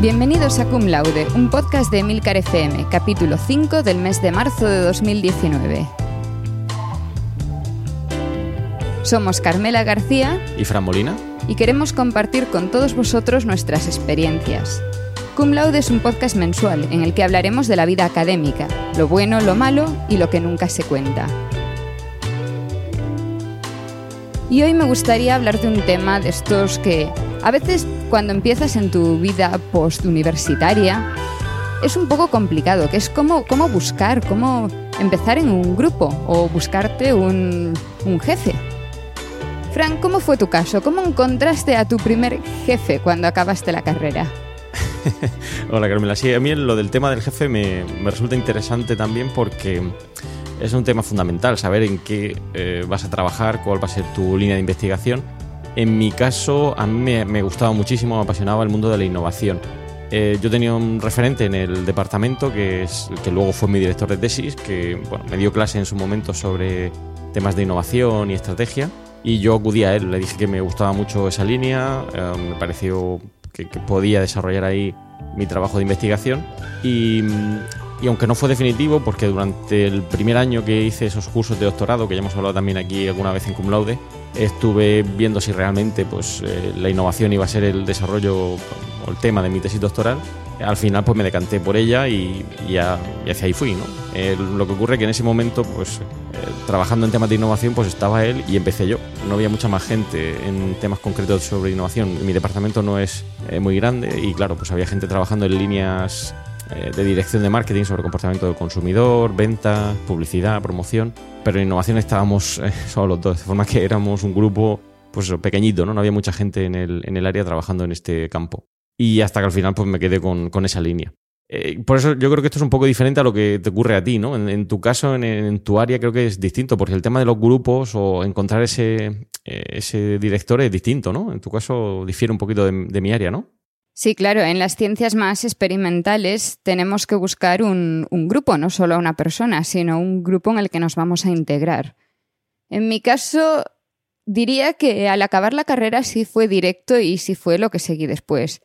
Bienvenidos a Cum Laude, un podcast de Emilcar FM, capítulo 5 del mes de marzo de 2019. Somos Carmela García y Fran Molina y queremos compartir con todos vosotros nuestras experiencias. Cum Laude es un podcast mensual en el que hablaremos de la vida académica, lo bueno, lo malo y lo que nunca se cuenta. Y hoy me gustaría hablar de un tema de estos que a veces cuando empiezas en tu vida postuniversitaria es un poco complicado, que es cómo, cómo buscar, cómo empezar en un grupo o buscarte un, un jefe. Fran, ¿cómo fue tu caso? ¿Cómo encontraste a tu primer jefe cuando acabaste la carrera? Hola Carmela, sí, a mí lo del tema del jefe me, me resulta interesante también porque es un tema fundamental, saber en qué eh, vas a trabajar, cuál va a ser tu línea de investigación. En mi caso, a mí me, gustaba muchísimo, me apasionaba el mundo de la innovación. Eh, yo tenía un referente en el departamento que, es, que luego fue mi director de tesis, que me dio clase en su momento sobre temas de innovación y estrategia. Y yo acudí a él, le dije que me gustaba mucho esa línea, eh, me pareció que, que podía desarrollar ahí mi trabajo de investigación. Y, y aunque no fue definitivo, porque durante el primer año que hice esos cursos de doctorado, que ya hemos hablado también aquí alguna vez en Cum Laude, estuve viendo si realmente pues, eh, la innovación iba a ser el desarrollo o el tema de mi tesis doctoral. Al final pues me decanté por ella y, ya, hacia ahí fui. ¿no? lo que ocurre que en ese momento, pues, eh, trabajando en temas de innovación, pues estaba él y empecé yo. No había mucha más gente en temas concretos sobre innovación. Mi departamento no es eh, muy grande y claro, pues había gente trabajando en líneas eh, de dirección de marketing sobre comportamiento del consumidor, venta, publicidad, promoción, pero en innovación estábamos eh, solo los dos, de forma que éramos un grupo pues pequeñito, ¿no? No había mucha gente en el, en el área trabajando en este campo. Y hasta que al final pues me quedé con, con esa línea. Eh, por eso yo creo que esto es un poco diferente a lo que te ocurre a ti, ¿no? En, tu caso, en, tu área, creo que es distinto, porque el tema de los grupos o encontrar ese, ese director es distinto, ¿no? En tu caso difiere un poquito de mi área, ¿no? Sí, claro, en las ciencias más experimentales tenemos que buscar un, grupo, no solo una persona, sino un grupo en el que nos vamos a integrar. En mi caso, diría que al acabar la carrera sí fue directo y sí fue lo que seguí después.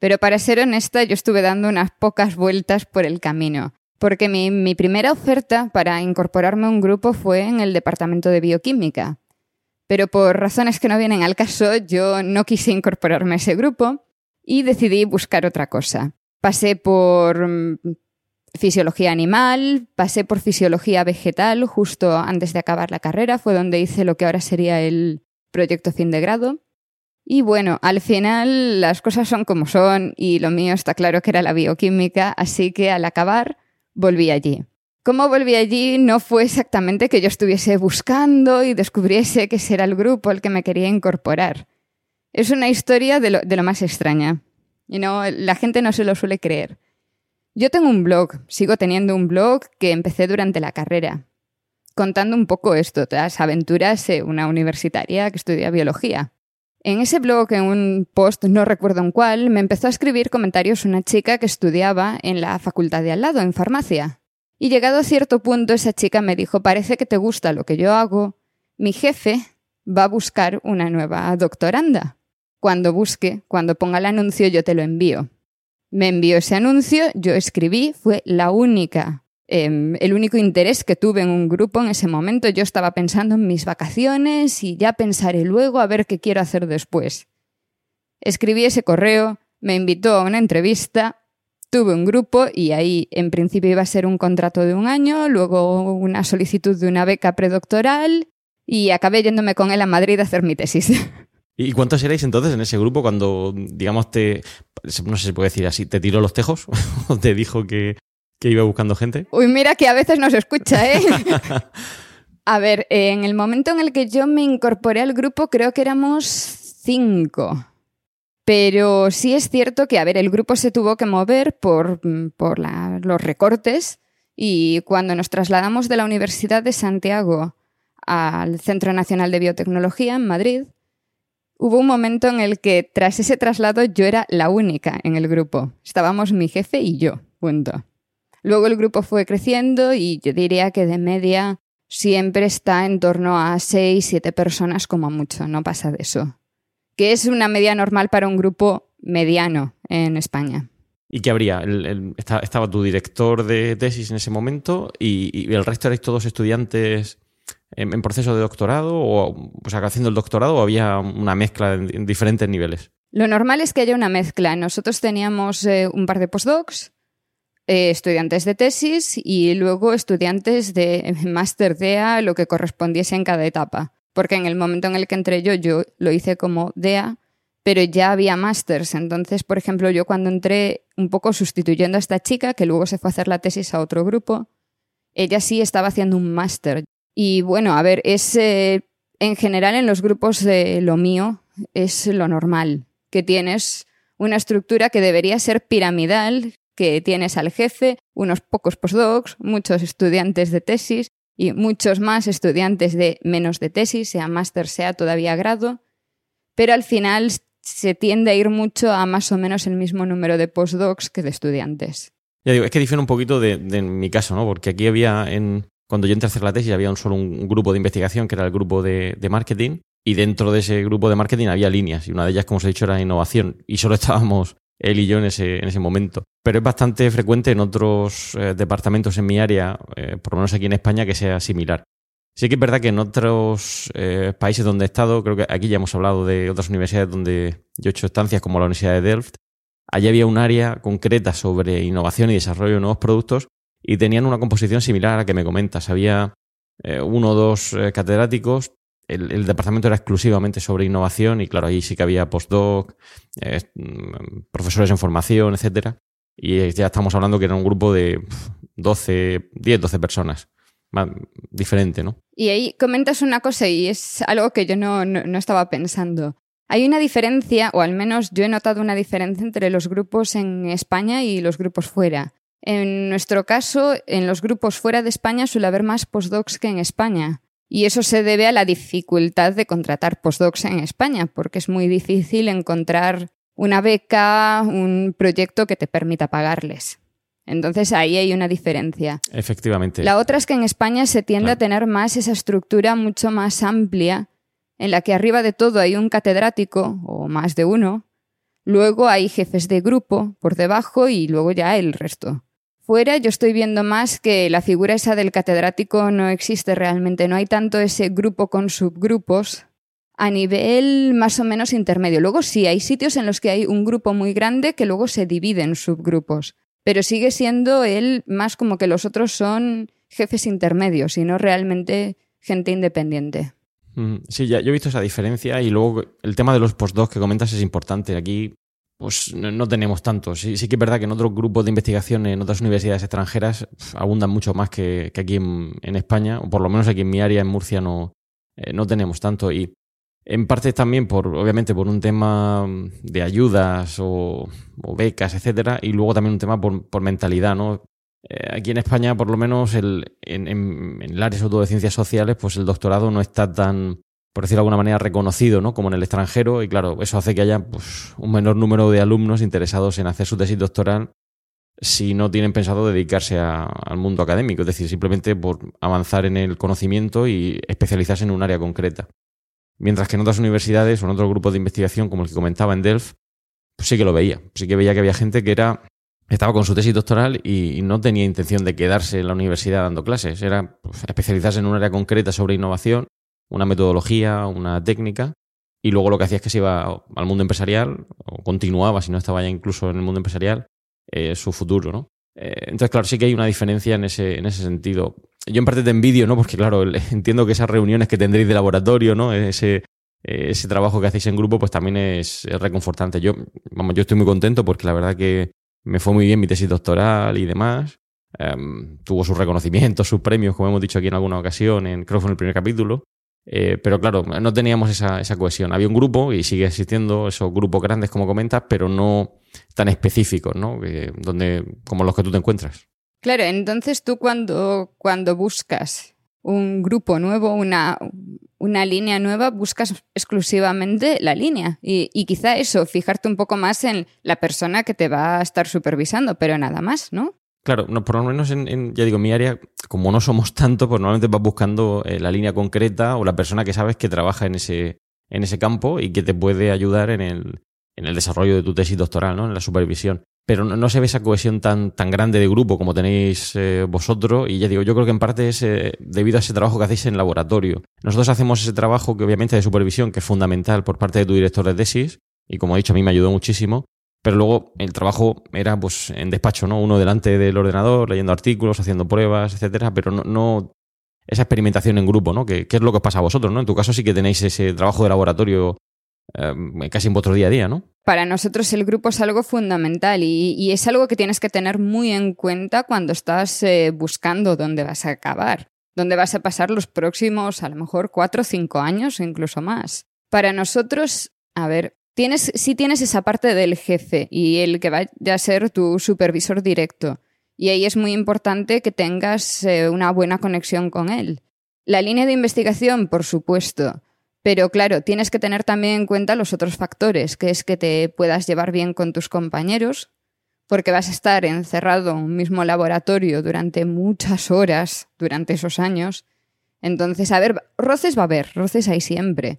Pero para ser honesta, yo estuve dando unas pocas vueltas por el camino, porque mi, mi primera oferta para incorporarme a un grupo fue en el departamento de bioquímica. Pero por razones que no vienen al caso, yo no quise incorporarme a ese grupo y decidí buscar otra cosa. Pasé por mm, fisiología animal, pasé por fisiología vegetal justo antes de acabar la carrera, fue donde hice lo que ahora sería el proyecto fin de grado. Y bueno, al final las cosas son como son y lo mío está claro que era la bioquímica, así que al acabar volví allí. ¿Cómo volví allí? No fue exactamente que yo estuviese buscando y descubriese que ese era el grupo al que me quería incorporar. Es una historia de lo, más extraña. Y no, la gente no se lo suele creer. Yo tengo un blog, sigo teniendo un blog que empecé durante la carrera, contando un poco esto, las aventuras de una universitaria que estudia biología. En ese blog, en un post, no recuerdo en cuál, me empezó a escribir comentarios una chica que estudiaba en la facultad de al lado, en farmacia. Y llegado a cierto punto, esa chica me dijo, parece que te gusta lo que yo hago, mi jefe va a buscar una nueva doctoranda cuando busque, cuando ponga el anuncio, yo te lo envío. Me envió ese anuncio, yo escribí, fue la única, em, el único interés que tuve en un grupo en ese momento. Yo estaba pensando en mis vacaciones y ya pensaré luego a ver qué quiero hacer después. Escribí ese correo, me invitó a una entrevista, tuve un grupo y ahí en principio iba a ser un contrato de un año, luego una solicitud de una beca predoctoral y acabé yéndome con él a Madrid a hacer mi tesis. ¿Y cuántos erais entonces en ese grupo cuando, digamos, te, no sé si se puede decir así, te tiró los tejos o te dijo que, iba buscando gente? Uy, mira que a veces no se escucha, ¿eh? a ver, en el momento en el que yo me incorporé al grupo creo que éramos cinco. Pero sí es cierto que, a ver, el grupo se tuvo que mover por, por los recortes y cuando nos trasladamos de la Universidad de Santiago al Centro Nacional de Biotecnología en Madrid, Hubo un momento en el que tras ese traslado yo era la única en el grupo. Estábamos mi jefe y yo, punto. Luego el grupo fue creciendo y yo diría que de media siempre está en torno a 6, 7 personas como mucho, no pasa de eso. Que es una media normal para un grupo mediano en España. ¿Y qué habría? estaba tu director de tesis en ese momento y, el resto erais todos estudiantes en, proceso de doctorado o, sea, haciendo el doctorado o había una mezcla en, diferentes niveles? Lo normal es que haya una mezcla. Nosotros teníamos eh, un par de postdocs, eh, estudiantes de tesis y luego estudiantes de máster DEA, lo que correspondiese en cada etapa. Porque en el momento en el que entré yo, yo lo hice como DEA, pero ya había másters. Entonces, por ejemplo, yo cuando entré un poco sustituyendo a esta chica, que luego se fue a hacer la tesis a otro grupo, ella sí estaba haciendo un máster. Y bueno, a ver, es eh, en general en los grupos de lo mío es lo normal, que tienes una estructura que debería ser piramidal, que tienes al jefe, unos pocos postdocs, muchos estudiantes de tesis y muchos más estudiantes de menos de tesis, sea máster, sea todavía grado, pero al final se tiende a ir mucho a más o menos el mismo número de postdocs que de estudiantes. Ya digo, es que difiere un poquito de, mi caso, ¿no? Porque aquí había, en, cuando yo entré a hacer la tesis, había un solo un grupo de investigación que era el grupo de, marketing, y dentro de ese grupo de marketing había líneas, y una de ellas, como os he dicho, era innovación, y solo estábamos él y yo en ese, en ese momento. Pero es bastante frecuente en otros eh, departamentos en mi área, eh, por lo menos aquí en España, que sea similar. Sí que es verdad que en otros eh, países donde he estado, creo que aquí ya hemos hablado de otras universidades donde yo he hecho estancias, como la Universidad de Delft, allí había un área concreta sobre innovación y desarrollo de nuevos productos y tenían una composición similar a la que me comentas. Había eh, uno o dos eh, catedráticos, el, departamento era exclusivamente sobre innovación y claro, ahí sí que había postdoc, mm, profesores en formación, etcétera. Y ya estamos hablando que era un grupo de 12, 10, 12 personas diferente, ¿no? Y ahí comentas una cosa y es algo que yo no, no, estaba pensando. Hay una diferencia, o al menos yo he notado una diferencia entre los grupos en España y los grupos fuera. En nuestro caso, en los grupos fuera de España suele haber más postdocs que en España. Y eso se debe a la dificultad de contratar postdocs en España, porque es muy difícil encontrar una beca, un proyecto que te permita pagarles. Entonces ahí hay una diferencia. Efectivamente. La otra es que en España se tiende a tener más esa estructura mucho más amplia, en la que arriba de todo hay un catedrático, o más de uno, luego hay jefes de grupo por debajo y luego ya el resto. Fuera yo estoy viendo más que la figura esa del catedrático no existe realmente, no hay tanto ese grupo con subgrupos a nivel más o menos intermedio. Luego sí, hay sitios en los que hay un grupo muy grande que luego se divide en subgrupos pero sigue siendo él más como que los otros son jefes intermedios y no realmente gente independiente. Sí, ya yo he visto esa diferencia y luego el tema de los postdocs que comentas es importante. Aquí pues no, tenemos tanto. Sí, sí que es verdad que en otros grupos de investigación en otras universidades extranjeras abundan mucho más que, aquí en, España, o por lo menos aquí en mi área, en Murcia, no, eh, no tenemos tanto. Y en parte también por, obviamente, por un tema de ayudas o, becas, etcétera, y luego también un tema por, mentalidad, ¿no? Eh, aquí en España, por lo menos, el, en, en, el área sobre todo de ciencias sociales, pues el doctorado no está tan, por decirlo de alguna manera, reconocido, ¿no? Como en el extranjero, y claro, eso hace que haya pues, un menor número de alumnos interesados en hacer su tesis doctoral si no tienen pensado dedicarse al mundo académico, es decir, simplemente por avanzar en el conocimiento y especializarse en un área concreta. Mientras que en otras universidades o en otros grupos de investigación, como el que comentaba en Delft, pues sí que lo veía. Sí que veía que había gente que era estaba con su tesis doctoral y, no tenía intención de quedarse en la universidad dando clases. Era pues, especializarse en un área concreta sobre innovación, una metodología, una técnica, y luego lo que hacía es que se iba al mundo empresarial, o continuaba, si no estaba ya incluso en el mundo empresarial, eh, su futuro, ¿no? Eh, entonces, claro, sí que hay una diferencia en ese, en ese sentido. Yo en parte te envidio, ¿no? Porque, claro, entiendo que esas reuniones que tendréis de laboratorio, ¿no? Ese, ese trabajo que hacéis en grupo, pues también es, reconfortante. Yo, vamos, yo estoy muy contento porque la verdad que me fue muy bien mi tesis doctoral y demás. Em, tuvo sus reconocimientos, sus premios, como hemos dicho aquí en alguna ocasión, en, creo que fue en el primer capítulo. Eh, pero claro, no teníamos esa, esa, cohesión. Había un grupo y sigue existiendo esos grupos grandes, como comentas, pero no tan específicos, ¿no? donde, como los que tú te encuentras. Claro, entonces tú cuando, cuando buscas un grupo nuevo, una, una línea nueva, buscas exclusivamente la línea. Y, y, quizá eso, fijarte un poco más en la persona que te va a estar supervisando, pero nada más, ¿no? Claro, no, por lo menos en, ya digo, mi área, como no somos tanto, pues normalmente vas buscando eh, la línea concreta o la persona que sabes que trabaja en ese, en ese campo y que te puede ayudar en el, en el desarrollo de tu tesis doctoral, ¿no? En la supervisión. Pero no, se ve esa cohesión tan, tan grande de grupo como tenéis eh, vosotros. Y ya digo, yo creo que en parte es eh, debido a ese trabajo que hacéis en laboratorio. Nosotros hacemos ese trabajo que obviamente de supervisión, que es fundamental por parte de tu director de tesis. Y como he dicho, a mí me ayudó muchísimo. Pero luego el trabajo era pues en despacho, ¿no? Uno delante del ordenador, leyendo artículos, haciendo pruebas, etcétera, pero no, esa experimentación en grupo, ¿no? ¿Qué, es lo que os pasa a vosotros, ¿no? En tu caso sí que tenéis ese trabajo de laboratorio eh, casi en vuestro día a día, ¿no? Para nosotros el grupo es algo fundamental y, es algo que tienes que tener muy en cuenta cuando estás eh, buscando dónde vas a acabar, dónde vas a pasar los próximos, a lo mejor, cuatro o cinco años o incluso más. Para nosotros, a ver, tienes, sí tienes esa parte del jefe y el que vaya a ser tu supervisor directo. Y ahí es muy importante que tengas eh, una buena conexión con él. La línea de investigación, por supuesto. Pero claro, tienes que tener también en cuenta los otros factores, que es que te puedas llevar bien con tus compañeros, porque vas a estar encerrado en un mismo laboratorio durante muchas horas durante esos años. Entonces, a ver, roces va a haber, roces hay siempre,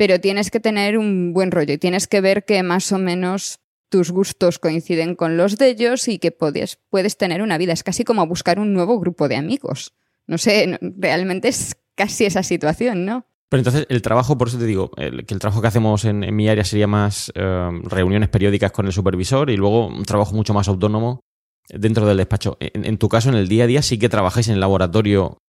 pero tienes que tener un buen rollo y tienes que ver que más o menos tus gustos coinciden con los de ellos y que puedes, puedes tener una vida. Es casi como buscar un nuevo grupo de amigos. No sé, realmente es casi esa situación, ¿no? Pero entonces el trabajo, por eso te digo, que el trabajo que hacemos en, mi área sería más eh, reuniones periódicas con el supervisor y luego un trabajo mucho más autónomo dentro del despacho. En, tu caso, en el día a día, sí que trabajáis en el laboratorio,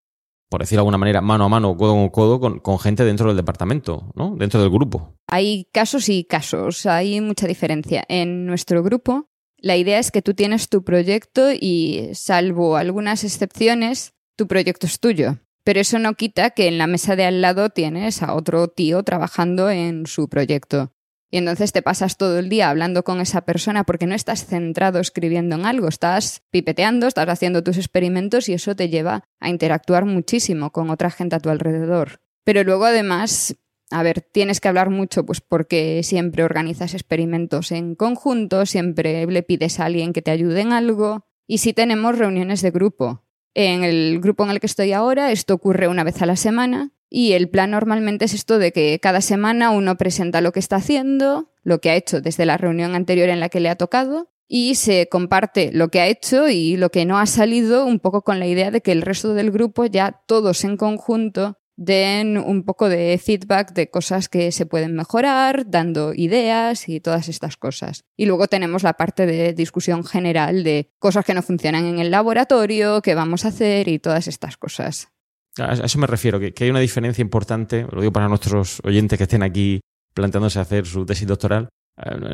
por decirlo de alguna manera, mano a mano, codo con codo, con, con gente dentro del departamento, ¿no? Dentro del grupo. Hay casos y casos, hay mucha diferencia. En nuestro grupo, la idea es que tú tienes tu proyecto y, salvo algunas excepciones, tu proyecto es tuyo. Pero eso no quita que en la mesa de al lado tienes a otro tío trabajando en su proyecto. Y entonces te pasas todo el día hablando con esa persona porque no estás centrado escribiendo en algo, estás pipeteando, estás haciendo tus experimentos y eso te lleva a interactuar muchísimo con otra gente a tu alrededor. Pero luego además, a ver, tienes que hablar mucho pues porque siempre organizas experimentos en conjunto, siempre le pides a alguien que te ayude en algo y si tenemos reuniones de grupo. En el grupo en el que estoy ahora, esto ocurre una vez a la semana y el plan normalmente es esto de que cada semana uno presenta lo que está haciendo, lo que ha hecho desde la reunión anterior en la que le ha tocado y se comparte lo que ha hecho y lo que no ha salido un poco con la idea de que el resto del grupo ya todos en conjunto den un poco de feedback de cosas que se pueden mejorar, dando ideas y todas estas cosas. Y luego tenemos la parte de discusión general de cosas que no funcionan en el laboratorio, qué vamos a hacer y todas estas cosas. A eso me refiero, que, hay una diferencia importante, lo digo para nuestros oyentes que estén aquí planteándose hacer su tesis doctoral,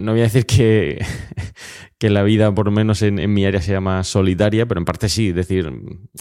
no voy a decir que, que la vida, por lo menos en, mi área, sea más solitaria, pero en parte sí. Es decir,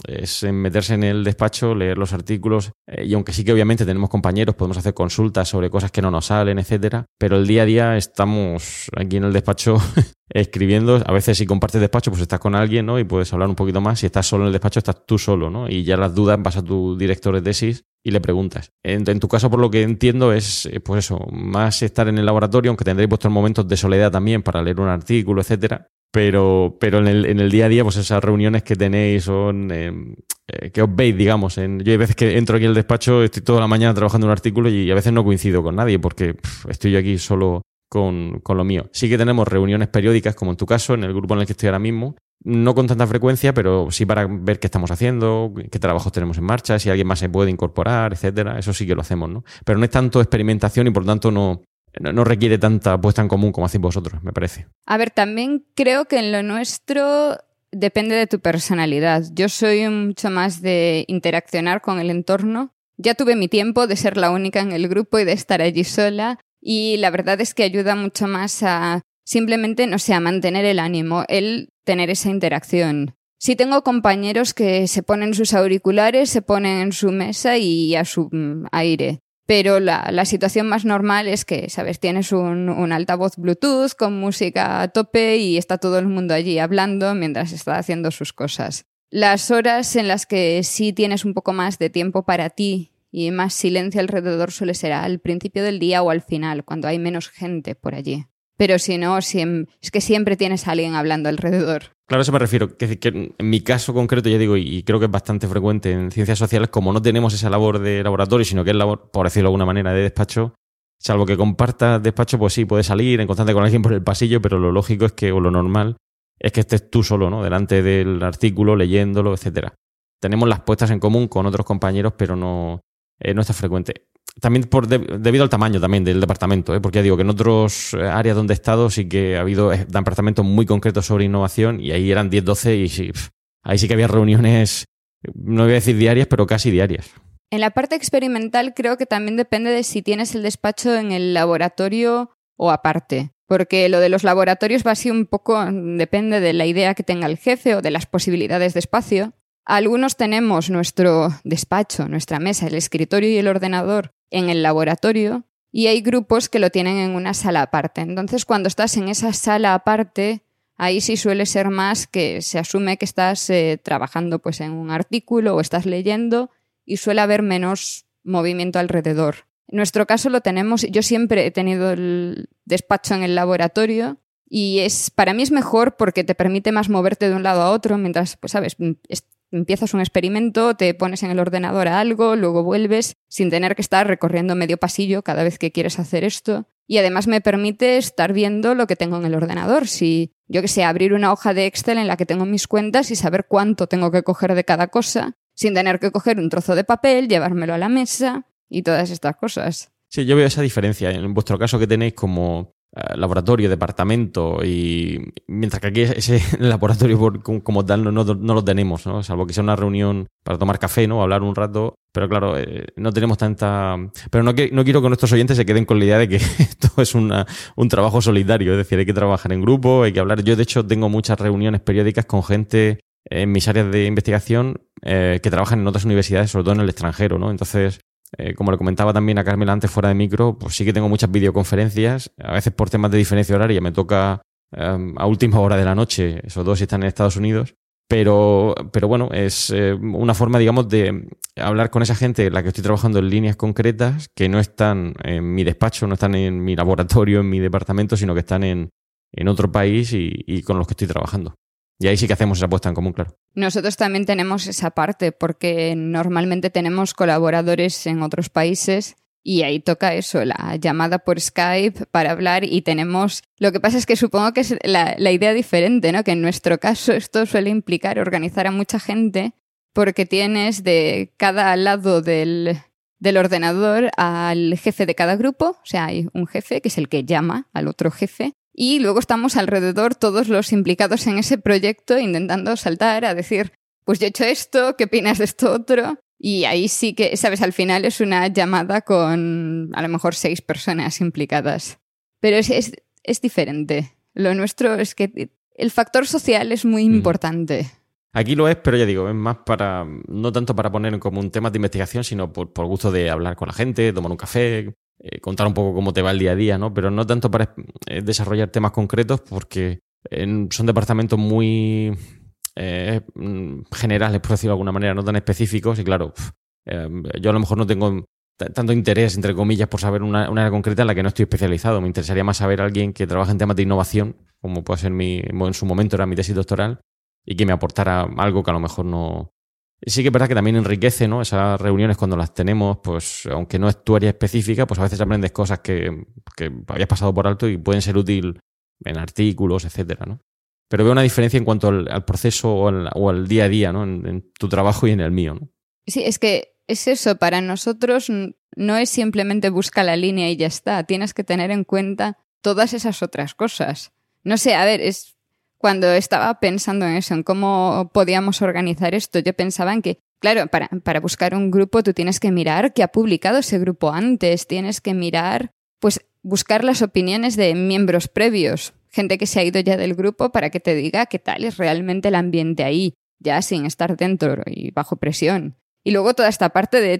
es meterse en el despacho, leer los artículos, eh, y aunque sí que obviamente tenemos compañeros, podemos hacer consultas sobre cosas que no nos salen, etcétera, pero el día a día estamos aquí en el despacho escribiendo. A veces, si compartes despacho, pues estás con alguien, ¿no? Y puedes hablar un poquito más. Si estás solo en el despacho, estás tú solo, ¿no? Y ya las dudas vas a tu director de tesis y le preguntas. En, tu caso, por lo que entiendo, es eh, pues eso, más estar en el laboratorio, aunque tendréis vuestros momentos de soledad también para leer un artículo, etcétera. Pero, pero en, el, en día a día, pues esas reuniones que tenéis son em, eh, que os veis, digamos. En, yo hay veces que entro aquí en el despacho, estoy toda la mañana trabajando en un artículo y, a veces no coincido con nadie porque estoy yo aquí solo con, con, lo mío. Sí que tenemos reuniones periódicas, como en tu caso, en el grupo en el que estoy ahora mismo, no con tanta frecuencia, pero sí para ver qué estamos haciendo, qué trabajos tenemos en marcha, si alguien más se puede incorporar, etcétera. Eso sí que lo hacemos, ¿no? Pero no es tanto experimentación y por tanto no, no, requiere tanta puesta en común como hacéis vosotros, me parece. A ver, también creo que en lo nuestro depende de tu personalidad. Yo soy mucho más de interaccionar con el entorno. Ya tuve mi tiempo de ser la única en el grupo y de estar allí sola. Y la verdad es que ayuda mucho más a simplemente, no sé, mantener el ánimo, el tener esa interacción. Si tengo compañeros que se ponen sus auriculares, se ponen en su mesa y a su mm, aire. Pero la, situación más normal es que, ¿sabes? Tienes un, altavoz Bluetooth con música a tope y está todo el mundo allí hablando mientras está haciendo sus cosas. Las horas en las que sí tienes un poco más de tiempo para ti y más silencio alrededor suele ser al principio del día o al final, cuando hay menos gente por allí. Pero si no, es que siempre tienes a alguien hablando alrededor. Claro, eso me refiero. Que, que, en mi caso concreto, ya digo, y creo que es bastante frecuente en ciencias sociales, como no tenemos esa labor de laboratorio, sino que es labor, por decirlo de alguna manera, de despacho, Salvo que compartas despacho, pues sí, puedes salir en constante con alguien por el pasillo, pero lo lógico es que, o lo normal, es que estés tú solo, ¿no? Delante del artículo, leyéndolo, etcétera. Tenemos las puestas en común con otros compañeros, pero no, eh, no está frecuente. También por debido al tamaño también del departamento, ¿eh? porque digo que en otros eh, áreas donde he estado sí que ha habido departamentos muy concretos sobre innovación y ahí eran 10, 12 y sí, ahí sí que había reuniones, no voy a decir diarias, pero casi diarias. En la parte experimental creo que también depende de si tienes el despacho en el laboratorio o aparte. Porque lo de los laboratorios va así un poco, depende de la idea que tenga el jefe o de las posibilidades de espacio. Algunos tenemos nuestro despacho, nuestra mesa, el escritorio y el ordenador en el laboratorio y hay grupos que lo tienen en una sala aparte. Entonces, cuando estás en esa sala aparte, ahí sí suele ser más que se asume que estás eh, trabajando pues en un artículo o estás leyendo y suele haber menos movimiento alrededor. En nuestro caso lo tenemos, yo siempre he tenido el despacho en el laboratorio y es para mí es mejor porque te permite más moverte de un lado a otro mientras, pues sabes, empiezas un experimento, te pones en el ordenador a algo, luego vuelves sin tener que estar recorriendo medio pasillo cada vez que quieres hacer esto. Y además me permite estar viendo lo que tengo en el ordenador. Si yo que sé, abrir una hoja de Excel en la que tengo mis cuentas y saber cuánto tengo que coger de cada cosa sin tener que coger un trozo de papel, llevármelo a la mesa y todas estas cosas. Sí, yo veo esa diferencia. En vuestro caso que tenéis como laboratorio, departamento, y mientras que aquí ese laboratorio como tal no, lo tenemos, ¿no? salvo que sea una reunión para tomar café, ¿no? hablar un rato, pero claro, eh, no tenemos tanta... Pero no, no quiero que nuestros oyentes se queden con la idea de que esto es un trabajo solidario, es decir, hay que trabajar en grupo, hay que hablar. Yo de hecho tengo muchas reuniones periódicas con gente en mis áreas de investigación eh, que trabajan en otras universidades, sobre todo en el extranjero, ¿no? Entonces, eh, como le comentaba también a Carmela antes fuera de micro, pues sí que tengo muchas videoconferencias, a veces por temas de diferencia horaria me toca em, a última hora de la noche, esos dos están en Estados Unidos, pero, pero bueno, es eh, una forma, digamos, de hablar con esa gente en la que estoy trabajando en líneas concretas que no están en mi despacho, no están en mi laboratorio, en mi departamento, sino que están en, en otro país y con los que estoy trabajando. Y ahí sí que hacemos esa puesta en común, claro. Nosotros también tenemos esa parte, porque normalmente tenemos colaboradores en otros países y ahí toca eso, la llamada por Skype para hablar y tenemos... Lo que pasa es que supongo que es la, idea diferente, ¿no? Que en nuestro caso esto suele implicar organizar a mucha gente porque tienes de cada lado del, del ordenador al jefe de cada grupo, o sea, hay un jefe que es el que llama al otro jefe y luego estamos alrededor todos los implicados en ese proyecto intentando saltar a decir, pues yo he hecho esto, ¿qué opinas de esto otro? Y ahí sí que, sabes, al final es una llamada con a lo mejor seis personas implicadas. Pero es, es, diferente. Lo nuestro es que el factor social es muy importante. Aquí lo es, pero ya digo, es más para, no tanto para poner como un tema de investigación, sino por, por gusto de hablar con la gente, tomar un café, eh, contar un poco cómo te va el día a día, ¿no? Pero no tanto para eh, desarrollar temas concretos porque son departamentos muy eh, generales, por decirlo de alguna manera, no tan específicos y claro, yo a lo mejor no tengo tanto interés, entre comillas, por saber una, área concreta en la que no estoy especializado. Me interesaría más saber a alguien que trabaja en temas de innovación, como puede ser mi, en su momento era mi tesis doctoral, y que me aportara algo que a lo mejor no, Sí que es verdad que también enriquece, ¿no? Esas reuniones cuando las tenemos, pues aunque no es tu área específica, pues a veces aprendes cosas que, que habías pasado por alto y pueden ser útil en artículos, etcétera, ¿no? Pero veo una diferencia en cuanto al, proceso o al, día a día, ¿no? En, tu trabajo y en el mío. Sí, es que es eso, para nosotros no es simplemente busca la línea y ya está, tienes que tener en cuenta todas esas otras cosas. No sé, a ver, es cuando estaba pensando en eso, en cómo podíamos organizar esto, yo pensaba en que, claro, para, para buscar un grupo tú tienes que mirar qué ha publicado ese grupo antes, tienes que mirar, pues buscar las opiniones de miembros previos, gente que se ha ido ya del grupo para que te diga qué tal es realmente el ambiente ahí, ya sin estar dentro y bajo presión. Y luego toda esta parte de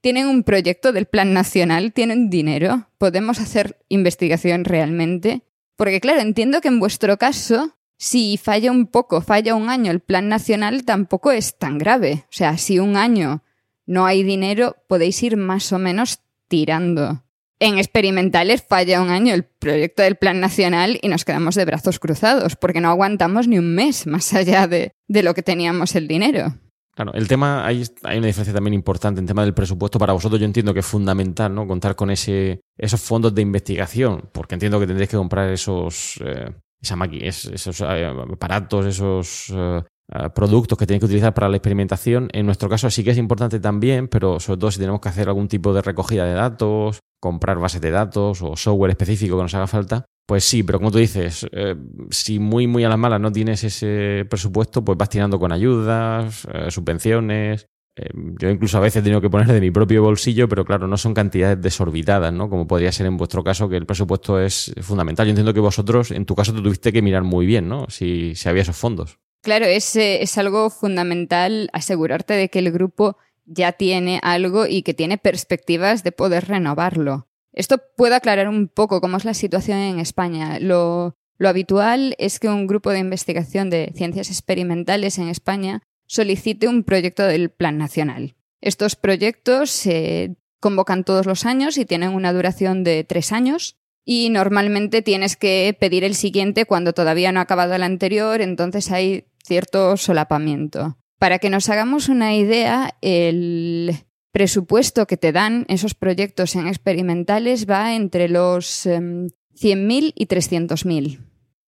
tienen un proyecto del plan nacional, tienen dinero, podemos hacer investigación realmente. Porque claro, entiendo que en vuestro caso si falla un poco, falla un año el plan nacional, tampoco es tan grave. O sea, si un año no hay dinero, podéis ir más o menos tirando. En experimentales falla un año el proyecto del plan nacional y nos quedamos de brazos cruzados, porque no aguantamos ni un mes más allá de, de lo que teníamos el dinero. Claro, el tema, hay, hay una diferencia también importante en tema del presupuesto. Para vosotros yo entiendo que es fundamental, ¿no? Contar con ese, esos fondos de investigación, porque entiendo que tendréis que comprar esos, eh, esa esos eh, aparatos, esos eh, productos que tenéis que utilizar para la experimentación. En nuestro caso sí que es importante también, pero sobre todo si tenemos que hacer algún tipo de recogida de datos, comprar bases de datos o software específico que nos haga falta, pues sí, pero como tú dices, eh, si muy, muy a las malas no tienes ese presupuesto, pues vas tirando con ayudas, eh, subvenciones. Eh, yo incluso a veces he tenido que poner de mi propio bolsillo, pero claro, no son cantidades desorbitadas, ¿no? Como podría ser en vuestro caso, que el presupuesto es fundamental. Yo entiendo que vosotros, en tu caso, te tuviste que mirar muy bien, ¿no? Si, si había esos fondos. Claro, es, es algo fundamental asegurarte de que el grupo ya tiene algo y que tiene perspectivas de poder renovarlo. Esto puede aclarar un poco cómo es la situación en España. Lo, habitual es que un grupo de investigación de ciencias experimentales en España solicite un proyecto del Plan Nacional. Estos proyectos se convocan todos los años y tienen una duración de tres años y normalmente tienes que pedir el siguiente cuando todavía no ha acabado el anterior, entonces hay cierto solapamiento. Para que nos hagamos una idea, el presupuesto que te dan esos proyectos en experimentales va entre los 100.000 em, y 300.000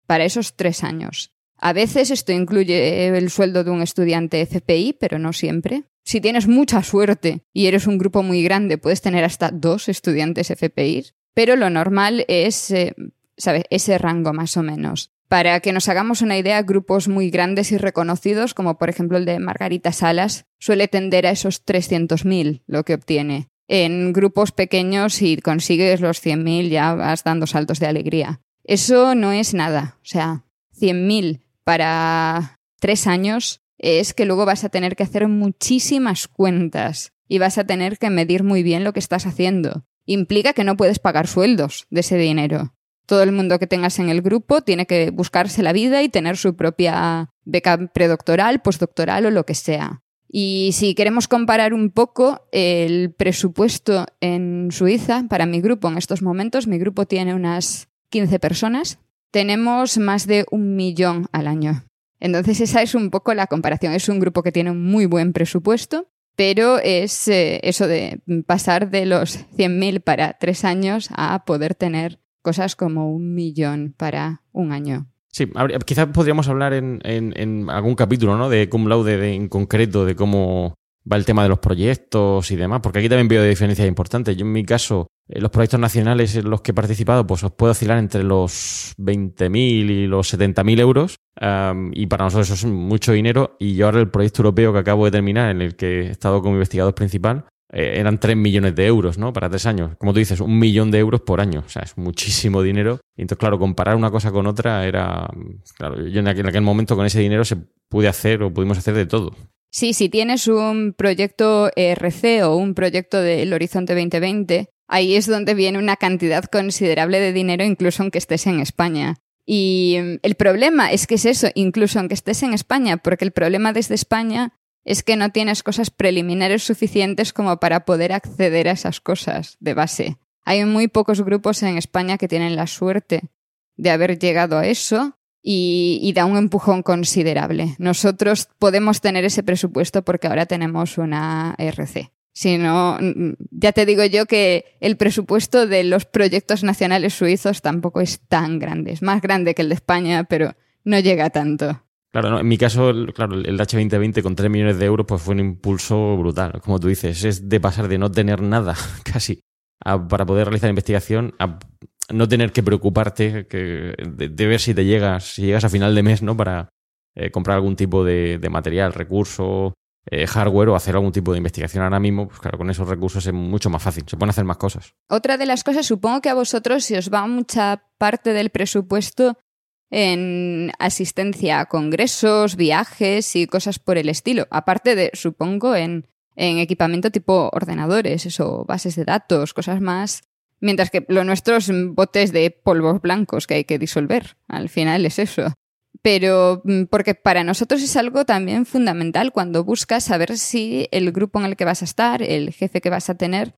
para esos tres años. A veces esto incluye el sueldo de un estudiante FPI, pero no siempre. Si tienes mucha suerte y eres un grupo muy grande, puedes tener hasta dos estudiantes FPI, pero lo normal es, eh, ¿sabes? Ese rango más o menos. Para que nos hagamos una idea, grupos muy grandes y reconocidos, como por ejemplo el de Margarita Salas, suele tender a esos 300.000 lo que obtiene. En grupos pequeños, si consigues los 100.000, ya vas dando saltos de alegría. Eso no es nada. O sea, 100.000 para tres años es que luego vas a tener que hacer muchísimas cuentas y vas a tener que medir muy bien lo que estás haciendo. Implica que no puedes pagar sueldos de ese dinero. Todo el mundo que tengas en el grupo tiene que buscarse la vida y tener su propia beca predoctoral, postdoctoral o lo que sea. Y si queremos comparar un poco el presupuesto en Suiza para mi grupo en estos momentos, mi grupo tiene unas 15 personas, tenemos más de un millón al año. Entonces esa es un poco la comparación. Es un grupo que tiene un muy buen presupuesto, pero es eh, eso de pasar de los 100.000 para tres años a poder tener cosas como un millón para un año. Sí, quizás podríamos hablar en, algún capítulo, ¿no? De cum laude en concreto, de cómo va el tema de los proyectos y demás, porque aquí también veo diferencias importantes. Yo en mi caso, los proyectos nacionales en los que he participado, pues os puedo oscilar entre los 20.000 y los 70.000 euros, y para nosotros eso es mucho dinero, y yo ahora el proyecto europeo que acabo de terminar, en el que he estado como investigador principal, eh, eran 3 millones de euros, ¿no? Para tres años. Como tú dices, un millón de euros por año. O sea, es muchísimo dinero. Y entonces, claro, comparar una cosa con otra era. Claro, yo en aquel, en aquel momento con ese dinero se pude hacer o pudimos hacer de todo. Sí, si tienes un proyecto ERC o un proyecto del Horizonte 2020, ahí es donde viene una cantidad considerable de dinero, incluso aunque estés en España. Y mm, el problema es que es eso, incluso aunque estés en España, porque el problema desde España es que no tienes cosas preliminares suficientes como para poder acceder a esas cosas de base. Hay muy pocos grupos en España que tienen la suerte de haber llegado a eso y, da un empujón considerable. Nosotros podemos tener ese presupuesto porque ahora tenemos una RC. Si no, ya te digo yo que el presupuesto de los proyectos nacionales suizos tampoco es tan grande. Es más grande que el de España, pero no llega tanto. Claro, en mi caso, claro, el H2020 con 3 millones de euros pues fue un impulso brutal. Como tú dices, es de pasar de no tener nada casi para poder realizar investigación a no tener que preocuparte de, ver si te llegas, si llegas a final de mes, ¿no? Para eh, comprar algún tipo de, material, recurso, eh, hardware o hacer algún tipo de investigación ahora mismo, pues claro, con esos recursos es mucho más fácil, se pueden hacer más cosas. Otra de las cosas, supongo que a vosotros si os va mucha parte del presupuesto en asistencia a congresos, viajes y cosas por el estilo. Aparte de, supongo, en, equipamiento tipo ordenadores, eso, bases de datos, cosas más. Mientras que lo nuestro es botes de polvos blancos que hay que disolver. Al final es eso. Pero mm, porque para nosotros es algo también fundamental cuando buscas saber si el grupo en el que vas a estar, el jefe que vas a tener,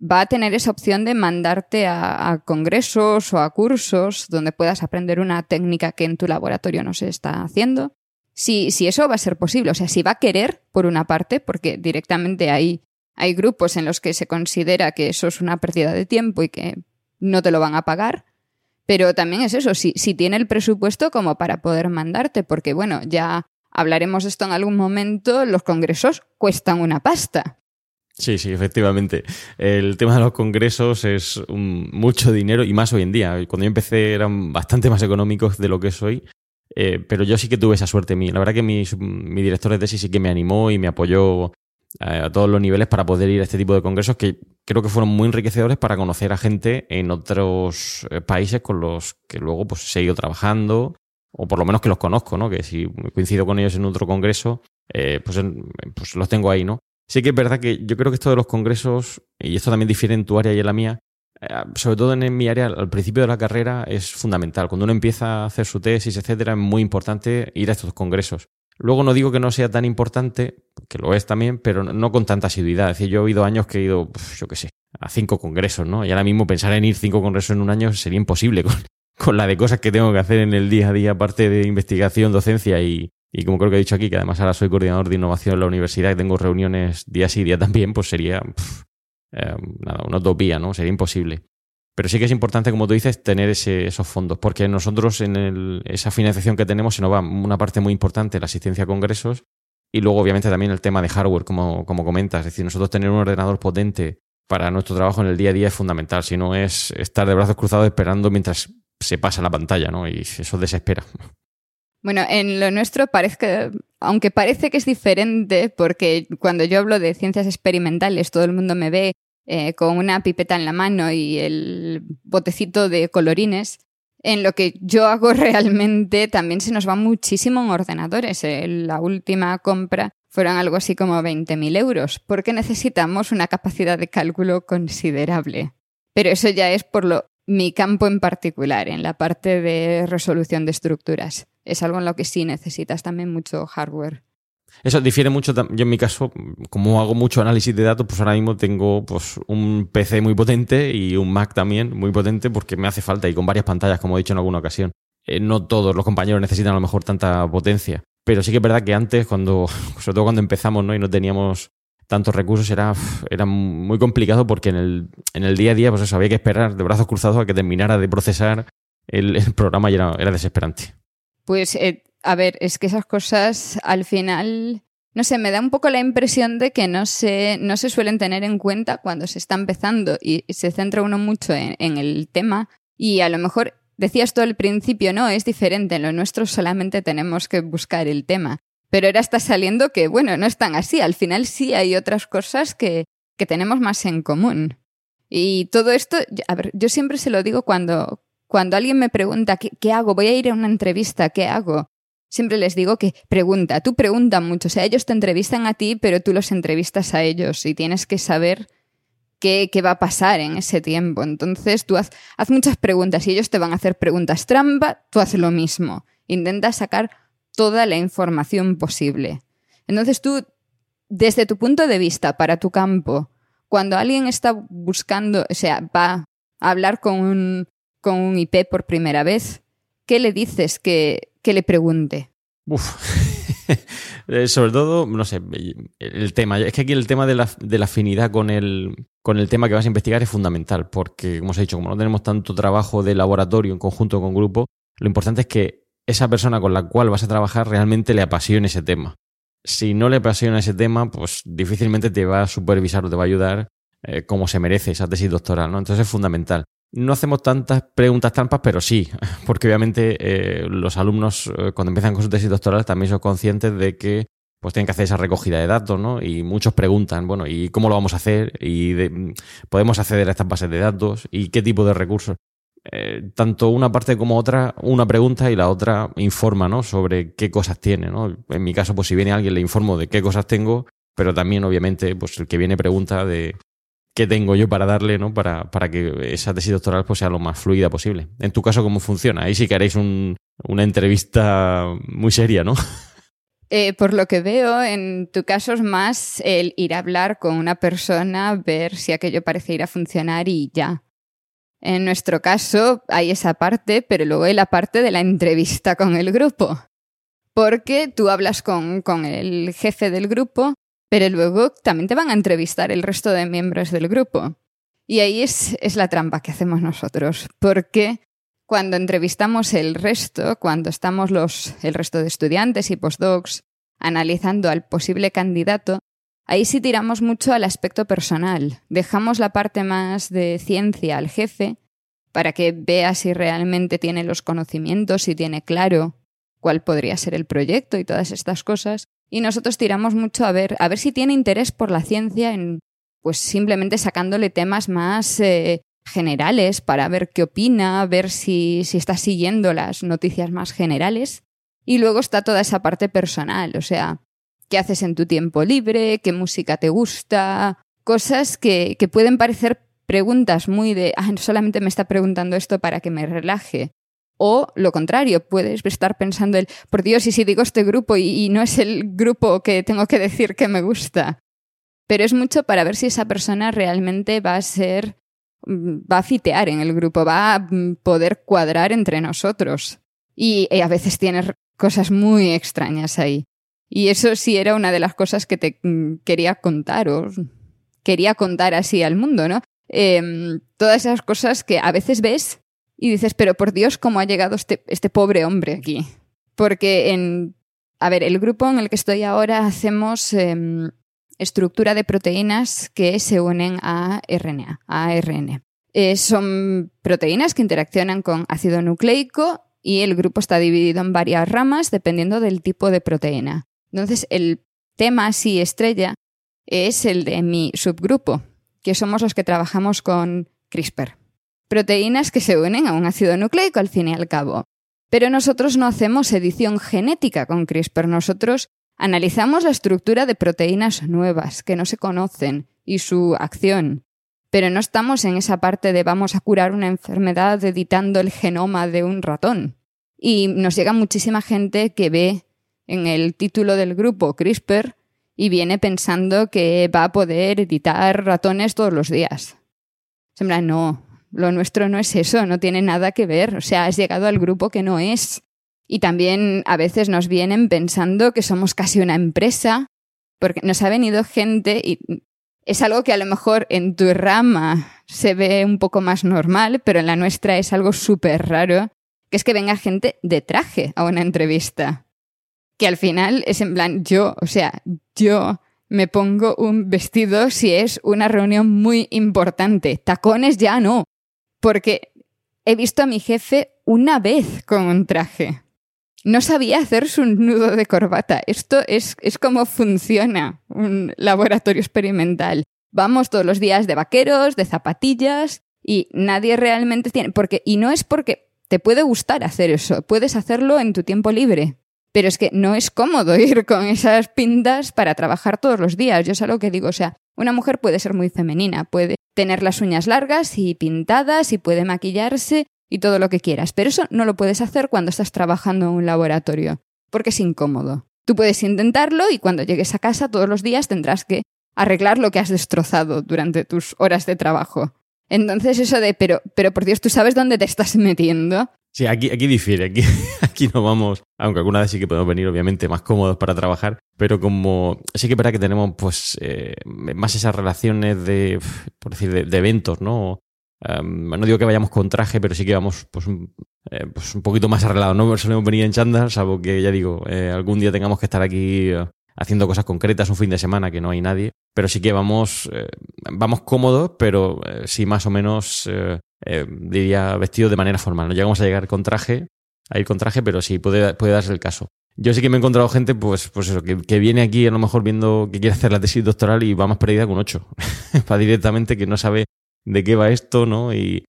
va a tener esa opción de mandarte a, congresos o a cursos donde puedas aprender una técnica que en tu laboratorio no se está haciendo. si, si eso va a ser posible, o sea, si va a querer, por una parte, porque directamente hay, hay grupos en los que se considera que eso es una pérdida de tiempo y que no te lo van a pagar, pero también es eso, si, tiene el presupuesto como para poder mandarte, porque bueno, ya hablaremos esto en algún momento, los congresos cuestan una pasta. Sí, sí, efectivamente. El tema de los congresos es mucho dinero y más hoy en día. Cuando yo empecé eran bastante más económicos de lo que es hoy. Eh, pero yo sí que tuve esa suerte. La verdad que mi, mi director de tesis sí que me animó y me apoyó a todos los niveles para poder ir a este tipo de congresos que creo que fueron muy enriquecedores para conocer a gente en otros eh, países con los que luego pues he ido trabajando o por lo menos que los conozco, ¿no? Que si coincido con ellos en otro congreso, pues, pues los tengo ahí, ¿no? Sí que es verdad que yo creo que esto de los congresos, y esto también difiere en tu área y en la mía, eh, sobre todo en mi área, al principio de la carrera es fundamental. Cuando uno empieza a hacer su tesis, etcétera, es muy importante ir a estos congresos. Luego no digo que no sea tan importante, que lo es también, pero no con tanta asiduidad. Es decir, yo he ido años que he ido, yo qué sé, a cinco congresos, ¿no? Y ahora mismo pensar en ir cinco congresos en un año sería imposible con, la de cosas que tengo que hacer en el día a día, aparte de investigación, docencia y, y como creo que he dicho aquí, que además ahora soy coordinador de innovación en la universidad y tengo reuniones día sí día también, pues sería eh, nada, una utopía, ¿no? Sería imposible. Pero sí que es importante, como tú dices, tener esos fondos, porque nosotros en el, esa financiación que tenemos se nos va una parte muy importante la asistencia a congresos y luego obviamente también el tema de hardware, como, como comentas. Es decir, nosotros tener un ordenador potente para nuestro trabajo en el día a día es fundamental, si no es estar de brazos cruzados esperando mientras se pasa la pantalla, ¿no? Y eso desespera. Bueno, en lo nuestro parece, aunque parece que es diferente, porque cuando yo hablo de ciencias experimentales, todo el mundo me ve eh, con una pipeta en la mano y el botecito de colorines. En lo que yo hago realmente también se nos va muchísimo en ordenadores. Eh, la última compra fueron algo así como 20.000 euros, porque necesitamos una capacidad de cálculo considerable. Pero eso ya es por lo mi campo en particular, en la parte de resolución de estructuras. Es algo en lo que sí necesitas también mucho hardware. Eso difiere mucho. Yo en mi caso, como hago mucho análisis de datos, pues ahora mismo tengo pues, un PC muy potente y un Mac también muy potente porque me hace falta y con varias pantallas, como he dicho en alguna ocasión. Eh, no todos los compañeros necesitan a lo mejor tanta potencia. Pero sí que es verdad que antes, cuando, sobre todo cuando empezamos ¿no? y no teníamos tantos recursos era, era muy complicado porque en el, en el día a día pues eso, había que esperar de brazos cruzados a que terminara de procesar el, programa y era, era desesperante. Pues, eh, a ver, es que esas cosas al final, no sé, me da un poco la impresión de que no se, no se suelen tener en cuenta cuando se está empezando y se centra uno mucho en, el tema y a lo mejor decías tú al principio, no, es diferente, en lo nuestro solamente tenemos que buscar el tema. Pero ahora está saliendo que, bueno, no es tan así. Al final sí hay otras cosas que, que tenemos más en común. Y todo esto, a ver, yo siempre se lo digo cuando, cuando alguien me pregunta, ¿qué, ¿qué, hago? Voy a ir a una entrevista, ¿qué hago? Siempre les digo que pregunta, tú pregunta mucho. O sea, ellos te entrevistan a ti, pero tú los entrevistas a ellos y tienes que saber qué, qué va a pasar en ese tiempo. Entonces tú haz, muchas preguntas y ellos te van a hacer preguntas trampa, tú haces lo mismo. Intenta sacar toda la información posible. Entonces tú, desde tu punto de vista, para tu campo, cuando alguien está buscando, o sea, va a hablar con un, con un IP por primera vez, ¿qué le dices que, que le pregunte? Eh, sobre todo, no sé, el tema. Es que aquí el tema de la, de la afinidad con el, con el tema que vas a investigar es fundamental, porque, como os he dicho, como no tenemos tanto trabajo de laboratorio en conjunto con grupo, lo importante es que esa persona con la cual vas a trabajar realmente le apasiona ese tema. Si no le apasiona ese tema, pues difícilmente te va a supervisar o te va a ayudar eh, como se merece esa tesis doctoral, ¿no? Entonces es fundamental. No hacemos tantas preguntas trampas, pero sí, porque obviamente eh, los alumnos eh, cuando empiezan con su tesis doctoral también son conscientes de que pues tienen que hacer esa recogida de datos, ¿no? Y muchos preguntan, bueno, ¿y cómo lo vamos a hacer? ¿Y podemos acceder a estas bases de datos? ¿Y qué tipo de recursos? Eh, tanto una parte como otra, una pregunta y la otra informa, ¿no? Sobre qué cosas tiene, ¿no? En mi caso, pues si viene alguien le informo de qué cosas tengo, pero también, obviamente, pues el que viene pregunta de qué tengo yo para darle, ¿no? Para, para que esa tesis doctoral pues, sea lo más fluida posible. En tu caso, ¿cómo funciona? Ahí sí que haréis una entrevista muy seria, ¿no? Eh, por lo que veo, en tu caso es más el ir a hablar con una persona, ver si aquello parece ir a funcionar y ya. En nuestro caso hay esa parte, pero luego hay la parte de la entrevista con el grupo. Porque tú hablas con, con el jefe del grupo, pero luego también te van a entrevistar el resto de miembros del grupo. Y ahí es, la trampa que hacemos nosotros, porque cuando entrevistamos el resto, cuando estamos los, el resto de estudiantes y postdocs analizando al posible candidato, ahí sí tiramos mucho al aspecto personal. Dejamos la parte más de ciencia al jefe para que vea si realmente tiene los conocimientos, si tiene claro cuál podría ser el proyecto y todas estas cosas. Y nosotros tiramos mucho a ver, a ver si tiene interés por la ciencia en, pues simplemente sacándole temas más eh, generales para ver qué opina, ver si, si está siguiendo las noticias más generales. Y luego está toda esa parte personal, o sea, qué haces en tu tiempo libre, qué música te gusta, cosas que, que pueden parecer preguntas muy de, ah, solamente me está preguntando esto para que me relaje. O lo contrario, puedes estar pensando el, por Dios, y si digo este grupo y no es el grupo que tengo que decir que me gusta. Pero es mucho para ver si esa persona realmente va a ser Mm, va a fitear en el grupo, va a mm, poder cuadrar entre nosotros. Y, a veces tienes cosas muy extrañas ahí. Y eso sí era una de las cosas que te mm, quería contar o quería contar así al mundo, ¿no? Em, todas esas cosas que a veces ves y dices, pero por Dios, ¿cómo ha llegado este, este pobre hombre aquí? Porque en, a ver, el grupo en el que estoy ahora hacemos em, estructura de proteínas que se unen a RNA, a ARN. Eh, son proteínas que interaccionan con ácido nucleico y el grupo está dividido en varias ramas dependiendo del tipo de proteína. Entonces, el tema así estrella es el de mi subgrupo, que somos los que trabajamos con CRISPR. Proteínas que se unen a un ácido nucleico al fin y al cabo. Pero nosotros no hacemos edición genética con CRISPR, nosotros Analizamos la estructura de proteínas nuevas que no se conocen y su acción, pero no estamos en esa parte de vamos a curar una enfermedad editando el genoma de un ratón. Y nos llega muchísima gente que ve en el título del grupo CRISPR y viene pensando que va a poder editar ratones todos los días. Sembra, no, lo nuestro no es eso, no tiene nada que ver. O sea, has llegado al grupo que no es. Y también a veces nos vienen pensando que somos casi una empresa, porque nos ha venido gente y es algo que a lo mejor en tu rama se ve un poco más normal, pero en la nuestra es algo súper raro, que es que venga gente de traje a una entrevista. Que al final es en plan, yo, o sea, yo me pongo un vestido si es una reunión muy importante. Tacones ya no, porque he visto a mi jefe una vez con un traje no sabía hacer su nudo de corbata. Esto es, es como funciona un laboratorio experimental. Vamos todos los días de vaqueros, de zapatillas, y nadie realmente tiene. Porque, y no es porque te puede gustar hacer eso, puedes hacerlo en tu tiempo libre. Pero es que no es cómodo ir con esas pintas para trabajar todos los días. Yo es algo que digo, o sea, una mujer puede ser muy femenina, puede tener las uñas largas y pintadas y puede maquillarse y todo lo que quieras, pero eso no lo puedes hacer cuando estás trabajando en un laboratorio, porque es incómodo. Tú puedes intentarlo y cuando llegues a casa todos los días tendrás que arreglar lo que has destrozado durante tus horas de trabajo. Entonces eso de, pero, pero por Dios, ¿tú sabes dónde te estás metiendo? Sí, aquí, aquí difiere, aquí, aquí no vamos, aunque alguna vez sí que podemos venir obviamente más cómodos para trabajar, pero como sí que es verdad que tenemos pues eh, más esas relaciones de, por decir, de eventos, ¿no? no digo que vayamos con traje, pero sí que vamos pues un, eh, pues un poquito más arreglados. No solemos venir en chándal, salvo que ya digo, eh, algún día tengamos que estar aquí eh, haciendo cosas concretas un fin de semana que no hay nadie. Pero sí que vamos, vamos cómodos, pero sí más o menos diría vestido de manera formal. No llegamos a llegar con traje, a ir con traje, pero sí puede, puede darse el caso. Yo sí que me he encontrado gente, pues, pues eso, que, que, viene aquí a lo mejor viendo que quiere hacer la tesis doctoral y va más perdida con ocho. Para directamente que no sabe de qué va esto, ¿no? Y